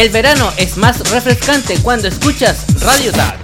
El verano es más refrescante cuando escuchas Radio Tag.